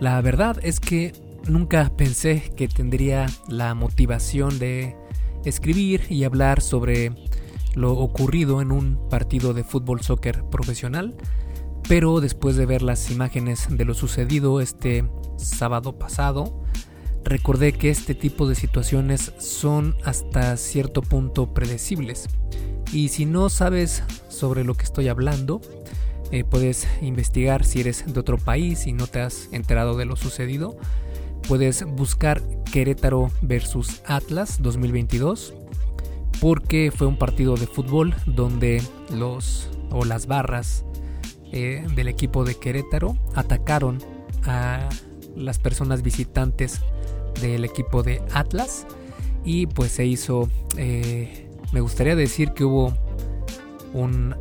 La verdad es que nunca pensé que tendría la motivación de escribir y hablar sobre lo ocurrido en un partido de fútbol soccer profesional, pero después de ver las imágenes de lo sucedido este sábado pasado, recordé que este tipo de situaciones son hasta cierto punto predecibles. Y si no sabes sobre lo que estoy hablando, eh, puedes investigar si eres de otro país y no te has enterado de lo sucedido. Puedes buscar Querétaro versus Atlas 2022 porque fue un partido de fútbol donde los o las barras eh, del equipo de Querétaro atacaron a las personas visitantes del equipo de Atlas y pues se hizo eh, me gustaría decir que hubo un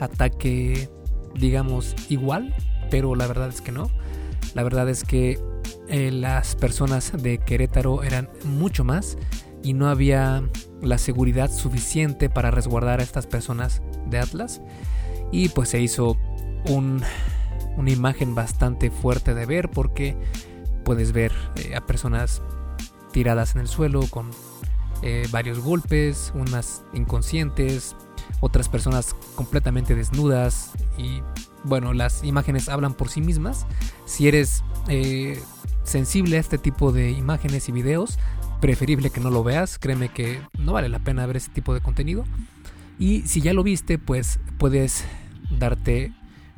ataque digamos igual pero la verdad es que no. La verdad es que las personas de Querétaro eran mucho más y no había la seguridad suficiente para resguardar a estas personas de Atlas. Y pues se hizo una imagen bastante fuerte de ver porque puedes ver eh, a personas tiradas en el suelo con eh, varios golpes, unas inconscientes, otras personas completamente desnudas y bueno, las imágenes hablan por sí mismas. Si eres eh, sensible a este tipo de imágenes y videos, preferible que no lo veas, créeme que no vale la pena ver ese tipo de contenido. Y si ya lo viste, pues puedes darte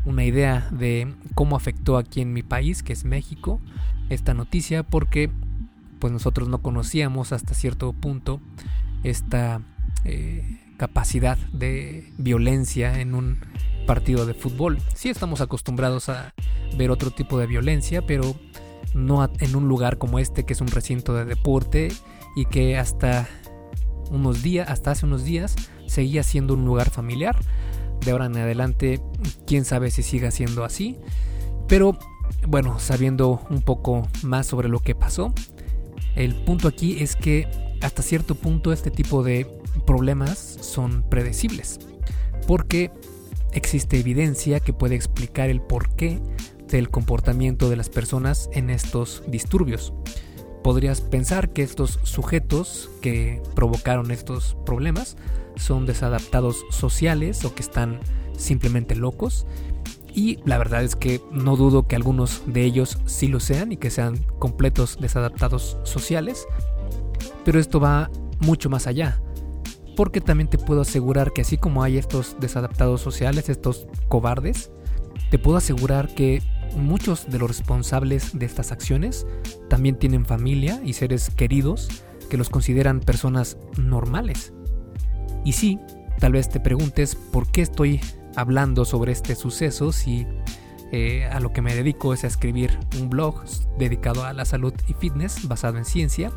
una idea de cómo afectó aquí en mi país, que es México, esta noticia, porque pues nosotros no conocíamos hasta cierto punto esta eh, capacidad de violencia en un partido de fútbol. Sí estamos acostumbrados a ver otro tipo de violencia, pero no en un lugar como este que es un recinto de deporte y que hasta unos días, hasta hace unos días, seguía siendo un lugar familiar. De ahora en adelante, quién sabe si siga siendo así. Pero bueno, sabiendo un poco más sobre lo que pasó, el punto aquí es que hasta cierto punto este tipo de problemas son predecibles. Porque existe evidencia que puede explicar el porqué del comportamiento de las personas en estos disturbios. Podrías pensar que estos sujetos que provocaron estos problemas son desadaptados sociales o que están simplemente locos. Y la verdad es que no dudo que algunos de ellos sí lo sean y que sean completos desadaptados sociales. Pero esto va mucho más allá. Porque también te puedo asegurar que así como hay estos desadaptados sociales, estos cobardes, te puedo asegurar que muchos de los responsables de estas acciones también tienen familia y seres queridos que los consideran personas normales. Y sí, tal vez te preguntes por qué estoy hablando sobre este suceso si eh, a lo que me dedico es a escribir un blog dedicado a la salud y fitness basado en ciencia.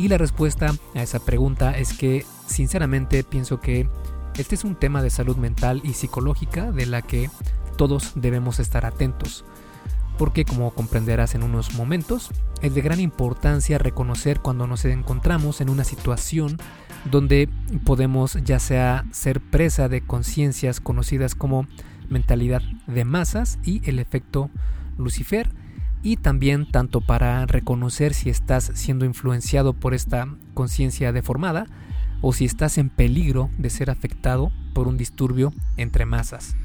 Y la respuesta a esa pregunta es que sinceramente pienso que este es un tema de salud mental y psicológica de la que todos debemos estar atentos, porque como comprenderás en unos momentos, es de gran importancia reconocer cuando nos encontramos en una situación donde podemos ya sea ser presa de conciencias conocidas como mentalidad de masas y el efecto Lucifer, y también tanto para reconocer si estás siendo influenciado por esta conciencia deformada o si estás en peligro de ser afectado por un disturbio entre masas.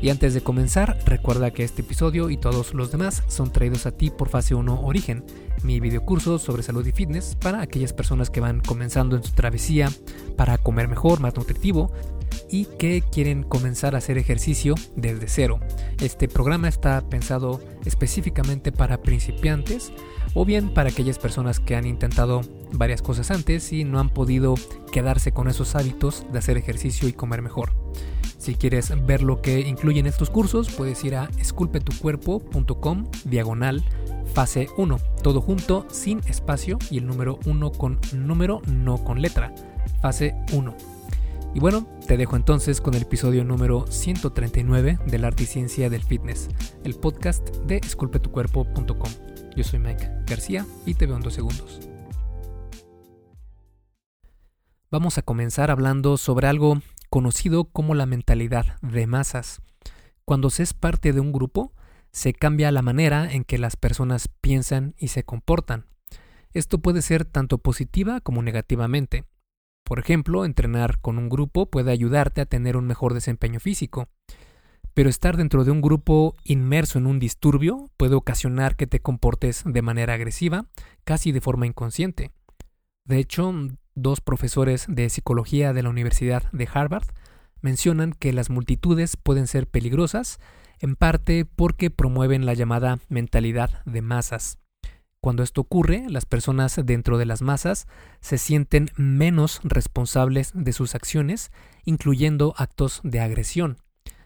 Y antes de comenzar, recuerda que este episodio y todos los demás son traídos a ti por Fase 1 Origen, mi videocurso sobre salud y fitness para aquellas personas que van comenzando en su travesía para comer mejor, más nutritivo y que quieren comenzar a hacer ejercicio desde cero. Este programa está pensado específicamente para principiantes o bien para aquellas personas que han intentado varias cosas antes y no han podido quedarse con esos hábitos de hacer ejercicio y comer mejor. Si quieres ver lo que incluyen estos cursos, puedes ir a esculpetucuerpo.com diagonal fase 1, todo junto, sin espacio y el número 1 con número, no con letra, fase 1. Y bueno, te dejo entonces con el episodio número 139 del arte y ciencia del fitness, el podcast de esculpetucuerpo.com. Yo soy Mike García y te veo en dos segundos. Vamos a comenzar hablando sobre algo conocido como la mentalidad de masas. Cuando se es parte de un grupo, se cambia la manera en que las personas piensan y se comportan. Esto puede ser tanto positiva como negativamente. Por ejemplo, entrenar con un grupo puede ayudarte a tener un mejor desempeño físico, pero estar dentro de un grupo inmerso en un disturbio puede ocasionar que te comportes de manera agresiva, casi de forma inconsciente. De hecho, dos profesores de psicología de la Universidad de Harvard mencionan que las multitudes pueden ser peligrosas, en parte porque promueven la llamada mentalidad de masas. Cuando esto ocurre, las personas dentro de las masas se sienten menos responsables de sus acciones, incluyendo actos de agresión.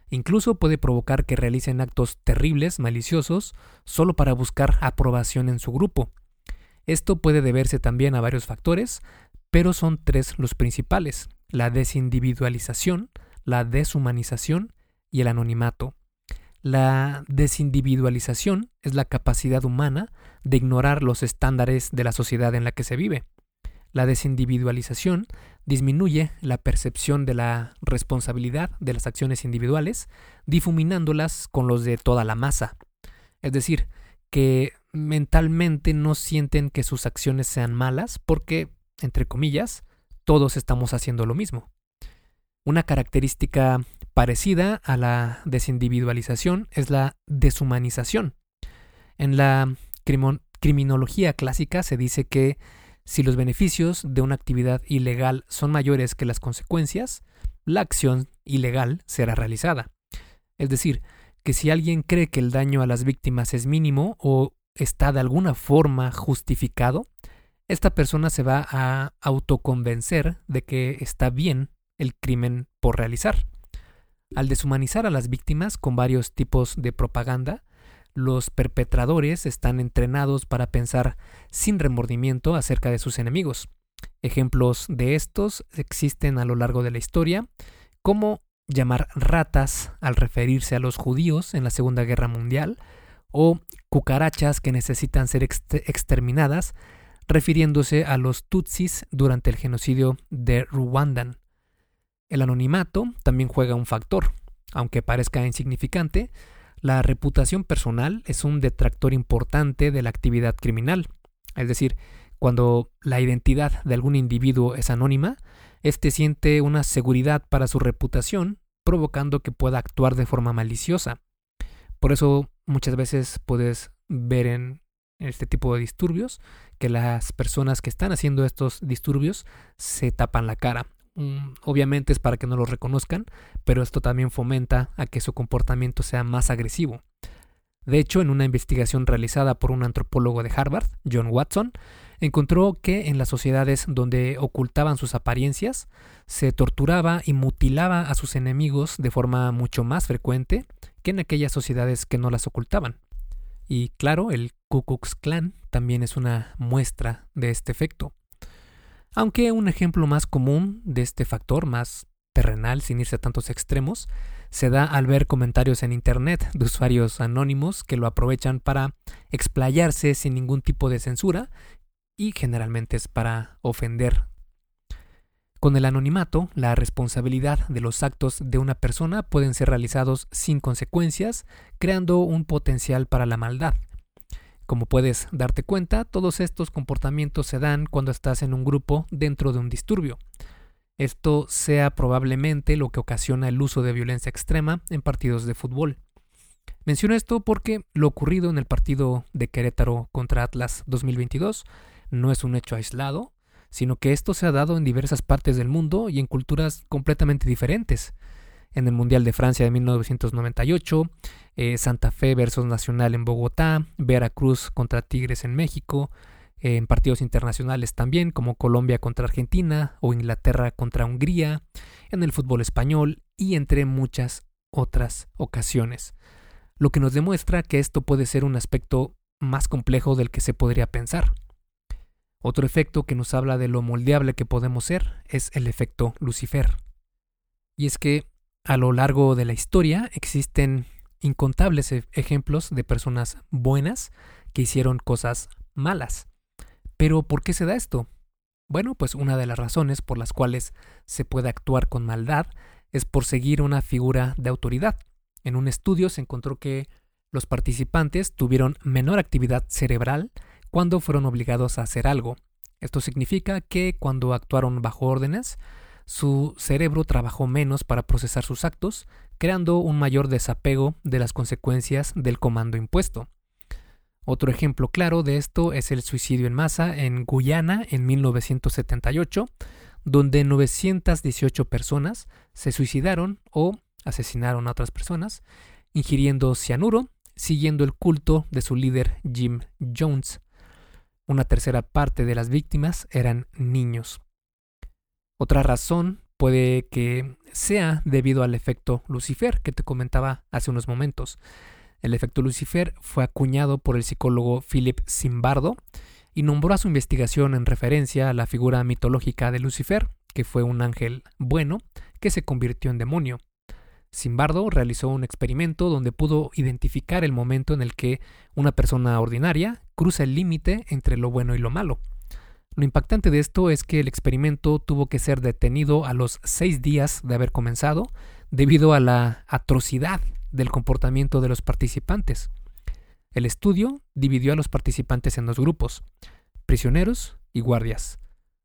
Incluso puede provocar que realicen actos terribles, maliciosos, solo para buscar aprobación en su grupo. Esto puede deberse también a varios factores, pero son tres los principales, la desindividualización, la deshumanización y el anonimato. La desindividualización es la capacidad humana de ignorar los estándares de la sociedad en la que se vive. La desindividualización disminuye la percepción de la responsabilidad de las acciones individuales, difuminándolas con los de toda la masa. Es decir, que mentalmente no sienten que sus acciones sean malas porque, entre comillas, todos estamos haciendo lo mismo. Una característica parecida a la desindividualización es la deshumanización. En la criminología clásica se dice que si los beneficios de una actividad ilegal son mayores que las consecuencias, la acción ilegal será realizada. Es decir, que si alguien cree que el daño a las víctimas es mínimo o está de alguna forma justificado, esta persona se va a autoconvencer de que está bien el crimen por realizar. Al deshumanizar a las víctimas con varios tipos de propaganda, los perpetradores están entrenados para pensar sin remordimiento acerca de sus enemigos. Ejemplos de estos existen a lo largo de la historia, como llamar ratas al referirse a los judíos en la Segunda Guerra Mundial, o cucarachas que necesitan ser exterminadas, refiriéndose a los Tutsis durante el genocidio de Ruandan. El anonimato también juega un factor, aunque parezca insignificante, la reputación personal es un detractor importante de la actividad criminal. Es decir, cuando la identidad de algún individuo es anónima, éste siente una seguridad para su reputación, provocando que pueda actuar de forma maliciosa. Por eso muchas veces puedes ver en este tipo de disturbios que las personas que están haciendo estos disturbios se tapan la cara Mm, obviamente es para que no lo reconozcan, pero esto también fomenta a que su comportamiento sea más agresivo. De hecho, en una investigación realizada por un antropólogo de Harvard, John Watson, encontró que en las sociedades donde ocultaban sus apariencias, se torturaba y mutilaba a sus enemigos de forma mucho más frecuente que en aquellas sociedades que no las ocultaban. Y claro, el Ku Klux Klan también es una muestra de este efecto. Aunque un ejemplo más común de este factor, más terrenal, sin irse a tantos extremos, se da al ver comentarios en Internet de usuarios anónimos que lo aprovechan para explayarse sin ningún tipo de censura y generalmente es para ofender. Con el anonimato, la responsabilidad de los actos de una persona pueden ser realizados sin consecuencias, creando un potencial para la maldad. Como puedes darte cuenta, todos estos comportamientos se dan cuando estás en un grupo dentro de un disturbio. Esto sea probablemente lo que ocasiona el uso de violencia extrema en partidos de fútbol. Menciono esto porque lo ocurrido en el partido de Querétaro contra Atlas 2022 no es un hecho aislado, sino que esto se ha dado en diversas partes del mundo y en culturas completamente diferentes en el Mundial de Francia de 1998, eh, Santa Fe versus Nacional en Bogotá, Veracruz contra Tigres en México, eh, en partidos internacionales también como Colombia contra Argentina o Inglaterra contra Hungría, en el fútbol español y entre muchas otras ocasiones. Lo que nos demuestra que esto puede ser un aspecto más complejo del que se podría pensar. Otro efecto que nos habla de lo moldeable que podemos ser es el efecto Lucifer. Y es que a lo largo de la historia existen incontables e-, ejemplos de personas buenas que hicieron cosas malas. Pero ¿por qué se da esto? Bueno, pues una de las razones por las cuales se puede actuar con maldad es por seguir una figura de autoridad. En un estudio se encontró que Los participantes tuvieron menor actividad cerebral cuando fueron obligados a hacer algo. Esto significa que cuando actuaron bajo órdenes, su cerebro trabajó menos para procesar sus actos, creando un mayor desapego de las consecuencias del comando impuesto. Otro ejemplo claro de esto es el suicidio en masa en Guyana en 1978, donde 918 personas se suicidaron o asesinaron a otras personas, ingiriendo cianuro, siguiendo el culto de su líder Jim Jones. Una tercera parte de las víctimas eran niños. Otra razón puede que sea debido al efecto Lucifer que te comentaba hace unos momentos. El efecto Lucifer fue acuñado por el psicólogo Philip Zimbardo y nombró a su investigación en referencia a la figura mitológica de Lucifer, que fue un ángel bueno que se convirtió en demonio. Zimbardo realizó un experimento donde pudo identificar el momento en el que una persona ordinaria cruza el límite entre lo bueno y lo malo. Lo impactante de esto es que el experimento tuvo que ser detenido a los seis días de haber comenzado debido a la atrocidad del comportamiento de los participantes. El estudio dividió a los participantes en dos grupos, prisioneros y guardias.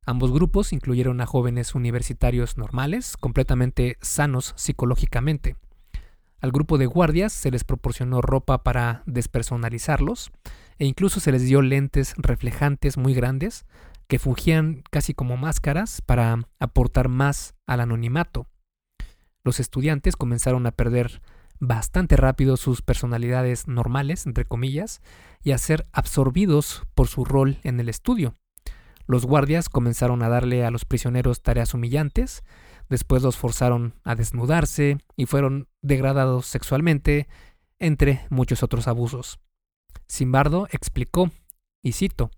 Ambos grupos incluyeron a jóvenes universitarios normales, completamente sanos psicológicamente. Al grupo de guardias se les proporcionó ropa para despersonalizarlos e incluso se les dio lentes reflejantes muy grandes que fungían casi como máscaras para aportar más al anonimato. Los estudiantes comenzaron a perder bastante rápido sus personalidades normales, entre comillas, y a ser absorbidos por su rol en el estudio. Los guardias comenzaron a darle a los prisioneros tareas humillantes, después los forzaron a desnudarse y fueron degradados sexualmente, entre muchos otros abusos. Simbardo explicó, y cito,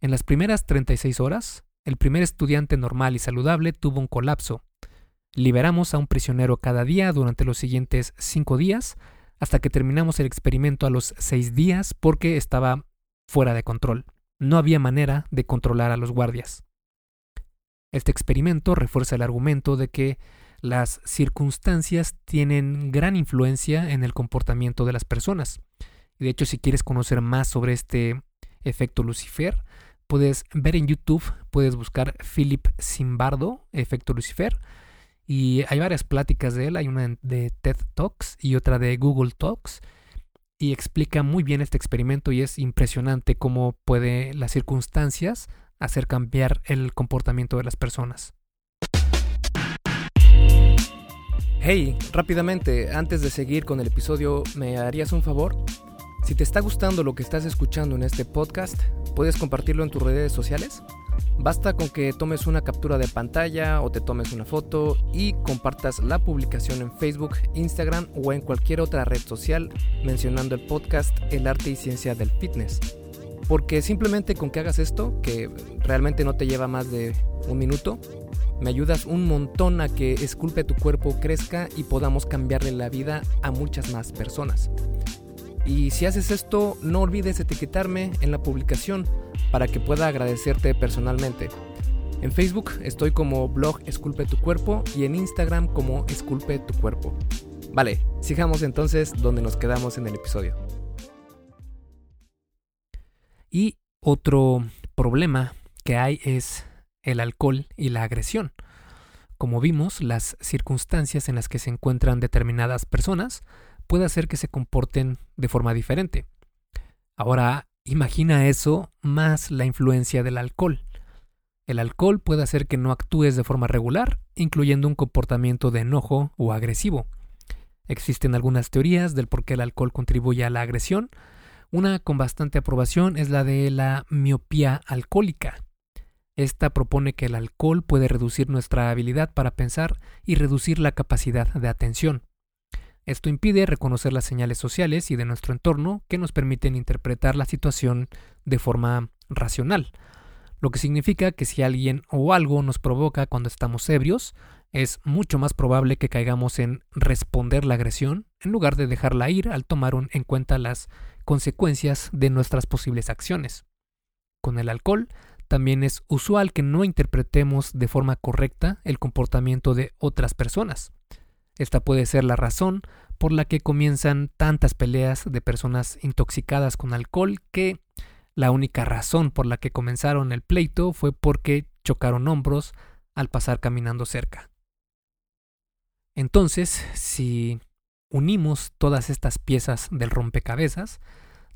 en las primeras 36 horas, el primer estudiante normal y saludable tuvo un colapso. Liberamos a un prisionero cada día durante los siguientes cinco días, hasta que terminamos el experimento a los seis días porque estaba fuera de control no había manera de controlar a los guardias. Este experimento refuerza el argumento de que las circunstancias tienen gran influencia en el comportamiento de las personas. De hecho, si quieres conocer más sobre este efecto Lucifer, puedes ver en YouTube, puedes buscar Philip Zimbardo, efecto Lucifer, y hay varias pláticas de él, hay una de TED Talks y otra de Google Talks, y explica muy bien este experimento y es impresionante cómo puede las circunstancias hacer cambiar el comportamiento de las personas. Hey, rápidamente, antes de seguir con el episodio, ¿me harías un favor? Si te está gustando lo que estás escuchando en este podcast, ¿puedes compartirlo en tus redes sociales? Basta con que tomes una captura de pantalla o te tomes una foto y compartas la publicación en Facebook, Instagram o en cualquier otra red social mencionando el podcast El arte y ciencia del fitness. Porque simplemente con que hagas esto, que realmente no te lleva más de un minuto, me ayudas un montón a que Esculpe tu cuerpo crezca y podamos cambiarle la vida a muchas más personas. Y si haces esto, no olvides etiquetarme en la publicación para que pueda agradecerte personalmente. En Facebook estoy como blog Esculpe tu cuerpo y en Instagram como Esculpe tu cuerpo. Vale, sigamos entonces donde nos quedamos en el episodio. Y otro problema que hay es el alcohol y la agresión. Como vimos, las circunstancias en las que se encuentran determinadas personas puede hacer que se comporten de forma diferente. Ahora, Imagina eso más la influencia del alcohol. El alcohol puede hacer que no actúes de forma regular, incluyendo un comportamiento de enojo o agresivo. Existen algunas teorías del por qué el alcohol contribuye a la agresión. Una con bastante aprobación es la de la miopía alcohólica. Esta propone que el alcohol puede reducir nuestra habilidad para pensar y reducir la capacidad de atención. Esto impide reconocer las señales sociales y de nuestro entorno que nos permiten interpretar la situación de forma racional, lo que significa que si alguien o algo nos provoca cuando estamos ebrios, es mucho más probable que caigamos en responder la agresión en lugar de dejarla ir al tomar en cuenta las consecuencias de nuestras posibles acciones. Con el alcohol, también es usual que no interpretemos de forma correcta el comportamiento de otras personas. Esta puede ser la razón por la que comienzan tantas peleas de personas intoxicadas con alcohol que la única razón por la que comenzaron el pleito fue porque chocaron hombros al pasar caminando cerca. Entonces, si unimos todas estas piezas del rompecabezas,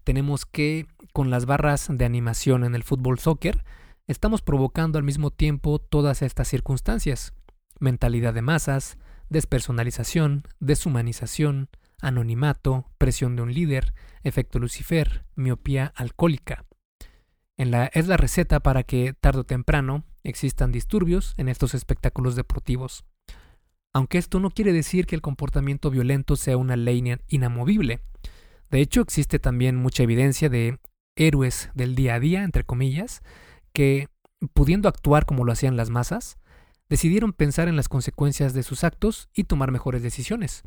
tenemos que con las barras de animación en el fútbol soccer, estamos provocando al mismo tiempo todas estas circunstancias. Mentalidad de masas, despersonalización, deshumanización, anonimato, presión de un líder, efecto Lucifer, miopía alcohólica. Es la receta para que tarde o temprano existan disturbios en estos espectáculos deportivos. Aunque esto no quiere decir que el comportamiento violento sea una ley inamovible. De hecho, existe también mucha evidencia de héroes del día a día, entre comillas, que, pudiendo actuar como lo hacían las masas, decidieron pensar en las consecuencias de sus actos y tomar mejores decisiones.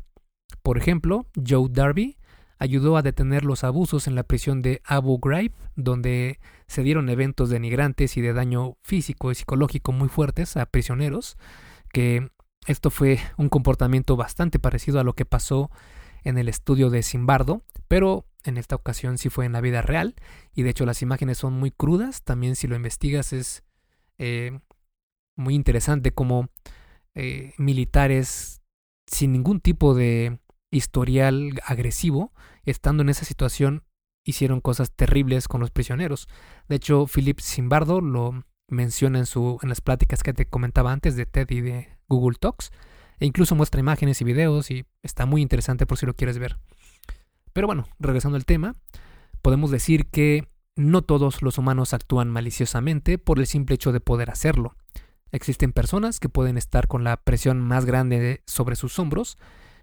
Por ejemplo, Joe Darby ayudó a detener los abusos en la prisión de Abu Ghraib, donde se dieron eventos denigrantes y de daño físico y psicológico muy fuertes a prisioneros, que esto fue un comportamiento bastante parecido a lo que pasó en el estudio de Simbardo, pero en esta ocasión sí fue en la vida real, y de hecho las imágenes son muy crudas, también si lo investigas es eh, muy interesante como eh, militares sin ningún tipo de historial agresivo, estando en esa situación, hicieron cosas terribles con los prisioneros. De hecho, Philip Simbardo lo menciona en, su, en las pláticas que te comentaba antes de TED y de Google Talks, e incluso muestra imágenes y videos y está muy interesante por si lo quieres ver. Pero bueno, regresando al tema, podemos decir que no todos los humanos actúan maliciosamente por el simple hecho de poder hacerlo. Existen personas que pueden estar con la presión más grande sobre sus hombros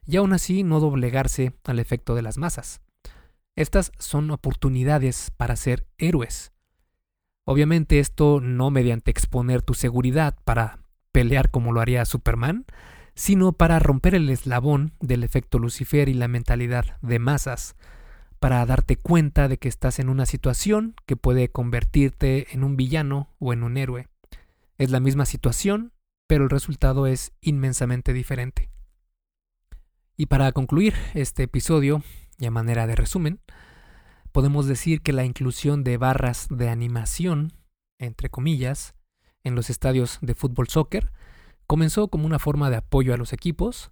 y aún así no doblegarse al efecto de las masas. Estas son oportunidades para ser héroes. Obviamente esto no mediante exponer tu seguridad para pelear como lo haría Superman, sino para romper el eslabón del efecto Lucifer y la mentalidad de masas, para darte cuenta de que estás en una situación que puede convertirte en un villano o en un héroe. Es la misma situación, pero el resultado es inmensamente diferente. Y para concluir este episodio, y a manera de resumen, podemos decir que la inclusión de barras de animación, entre comillas, en los estadios de fútbol soccer comenzó como una forma de apoyo a los equipos,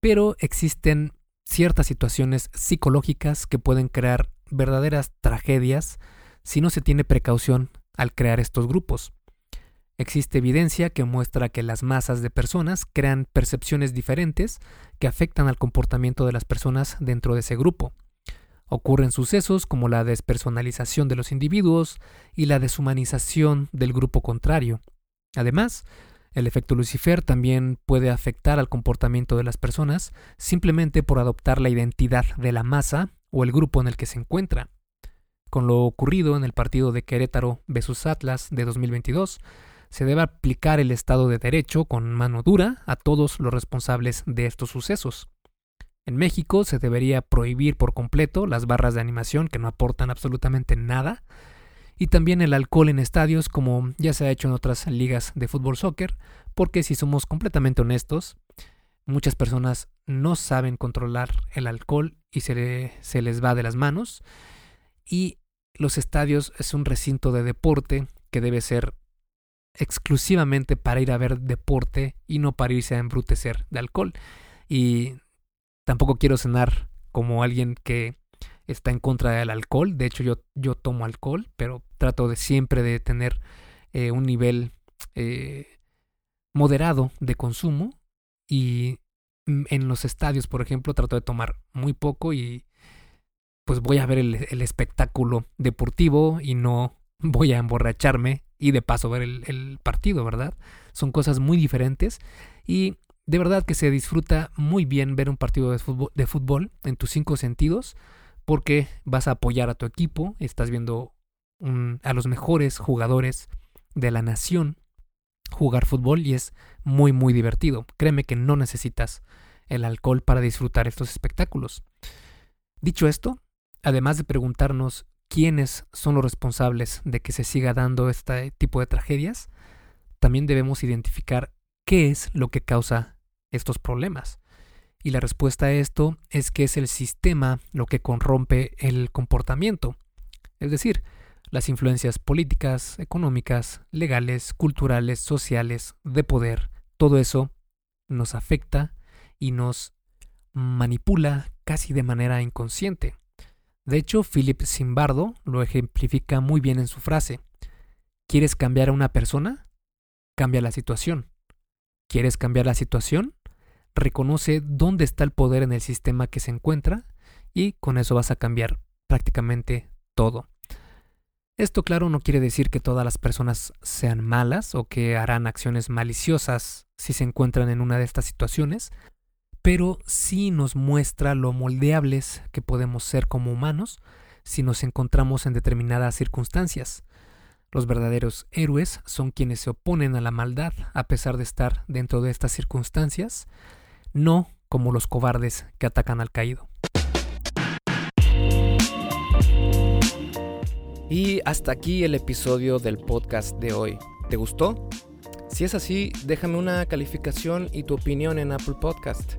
pero existen ciertas situaciones psicológicas que pueden crear verdaderas tragedias si no se tiene precaución al crear estos grupos. Existe evidencia que muestra que las masas de personas crean percepciones diferentes que afectan al comportamiento de las personas dentro de ese grupo. Ocurren sucesos como la despersonalización de los individuos y la deshumanización del grupo contrario. Además, el efecto Lucifer también puede afectar al comportamiento de las personas simplemente por adoptar la identidad de la masa o el grupo en el que se encuentra. Con lo ocurrido en el partido de Querétaro vs Atlas de 2022, se debe aplicar el Estado de Derecho con mano dura a todos los responsables de estos sucesos. En México se debería prohibir por completo las barras de animación que no aportan absolutamente nada y también el alcohol en estadios como ya se ha hecho en otras ligas de fútbol soccer, porque si somos completamente honestos, muchas personas no saben controlar el alcohol y se, se les va de las manos y los estadios es un recinto de deporte que debe ser exclusivamente para ir a ver deporte y no para irse a embrutecer de alcohol. Y tampoco quiero cenar como alguien que está en contra del alcohol. De hecho, yo, yo tomo alcohol, pero trato de siempre de tener eh, un nivel eh, moderado de consumo. Y en los estadios, por ejemplo, trato de tomar muy poco y pues voy a ver el espectáculo deportivo y no voy a emborracharme y de paso ver el, partido, ¿verdad? Son cosas muy diferentes y de verdad que se disfruta muy bien ver un partido de fútbol, en tus cinco sentidos porque vas a apoyar a tu equipo, estás viendo a los mejores jugadores de la nación jugar fútbol y es muy muy divertido. Créeme que no necesitas el alcohol para disfrutar estos espectáculos. Dicho esto, además de preguntarnos quiénes son los responsables de que se siga dando este tipo de tragedias, también debemos identificar qué es lo que causa estos problemas. Y la respuesta a esto es que es el sistema lo que corrompe el comportamiento. Es decir, las influencias políticas, económicas, legales, culturales, sociales, de poder, todo eso nos afecta y nos manipula casi de manera inconsciente. De hecho, Philip Zimbardo lo ejemplifica muy bien en su frase. ¿Quieres cambiar a una persona? Cambia la situación. ¿Quieres cambiar la situación? Reconoce dónde está el poder en el sistema que se encuentra y con eso vas a cambiar prácticamente todo. Esto claro no quiere decir que todas las personas sean malas o que harán acciones maliciosas si se encuentran en una de estas situaciones, pero sí nos muestra lo moldeables que podemos ser como humanos si nos encontramos en determinadas circunstancias. Los verdaderos héroes son quienes se oponen a la maldad a pesar de estar dentro de estas circunstancias, no como los cobardes que atacan al caído. Y hasta aquí el episodio del podcast de hoy. ¿Te gustó? Si es así, déjame una calificación y tu opinión en Apple Podcast.